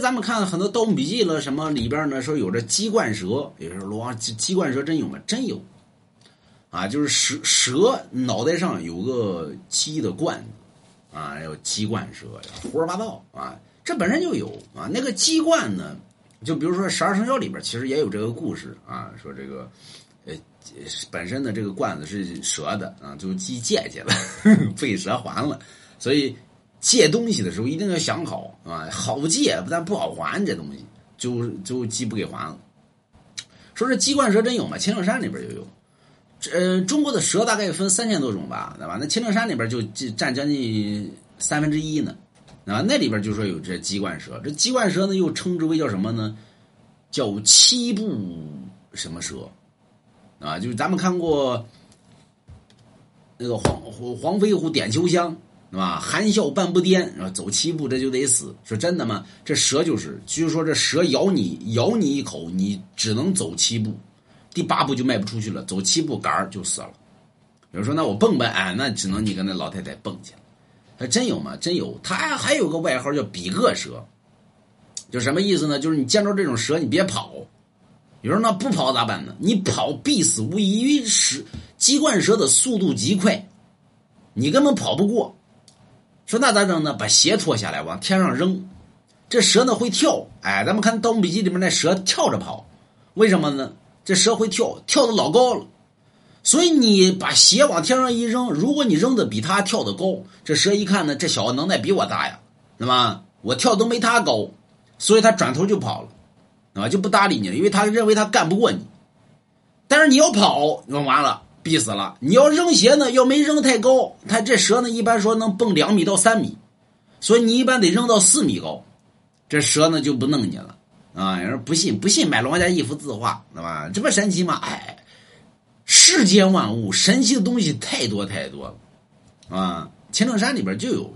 咱们看很多《盗墓笔记》了，什么里边呢说有这鸡冠蛇，有时候罗鸡鸡冠蛇真有吗？真有，啊，就是蛇蛇脑袋上有个鸡的冠子，啊，有鸡冠蛇，胡说八道啊，这本身就有啊。那个鸡冠呢，就比如说十二生肖里边其实也有这个故事啊，说这个呃本身的这个冠子是蛇的啊，就鸡借去了，被蛇还了，所以。借东西的时候一定要想好啊，好借但不好还，这东西就就鸡不给还了。说这鸡冠蛇真有吗？青城山里边就有。呃，中国的蛇大概分三千多种吧，对吧？那青城山里边就占将近三分之一呢，啊，那里边就说有这鸡冠蛇。这鸡冠蛇呢，又称之为叫什么呢？叫七步什么蛇？啊，就是咱们看过那个黄黄飞虎点秋香。是吧？含笑半步颠，走七步这就得死。说真的吗？这蛇就是，据说这蛇咬你，咬你一口，你只能走七步，第八步就迈不出去了，走七步杆儿就死了。有人说那我蹦呗，哎，那只能你跟那老太太蹦去了。还真有吗？真有。他还有个外号叫比恶蛇，就什么意思呢？就是你见着这种蛇，你别跑。有人说那不跑咋办呢？你跑必死无疑，因为蛇鸡冠蛇的速度极快，你根本跑不过。说那咋整呢？把鞋脱下来往天上扔，这蛇呢会跳。哎，咱们看《盗墓笔记》里面那蛇跳着跑，为什么呢？这蛇会跳，跳的老高了。所以你把鞋往天上一扔，如果你扔的比他跳的高，这蛇一看呢，这小子能耐比我大呀，那么我跳都没他高，所以他转头就跑了，啊，就不搭理你了，因为他认为他干不过你。但是你要跑，那完了。逼死了！你要扔鞋呢，要没扔太高，它这蛇呢，一般说能蹦两米到三米，所以你一般得扔到四米高，这蛇呢就不弄你了啊！有人不信，不信买王家一幅字画，对吧？这不神奇吗？哎，世间万物神奇的东西太多太多了啊！青城山里边就有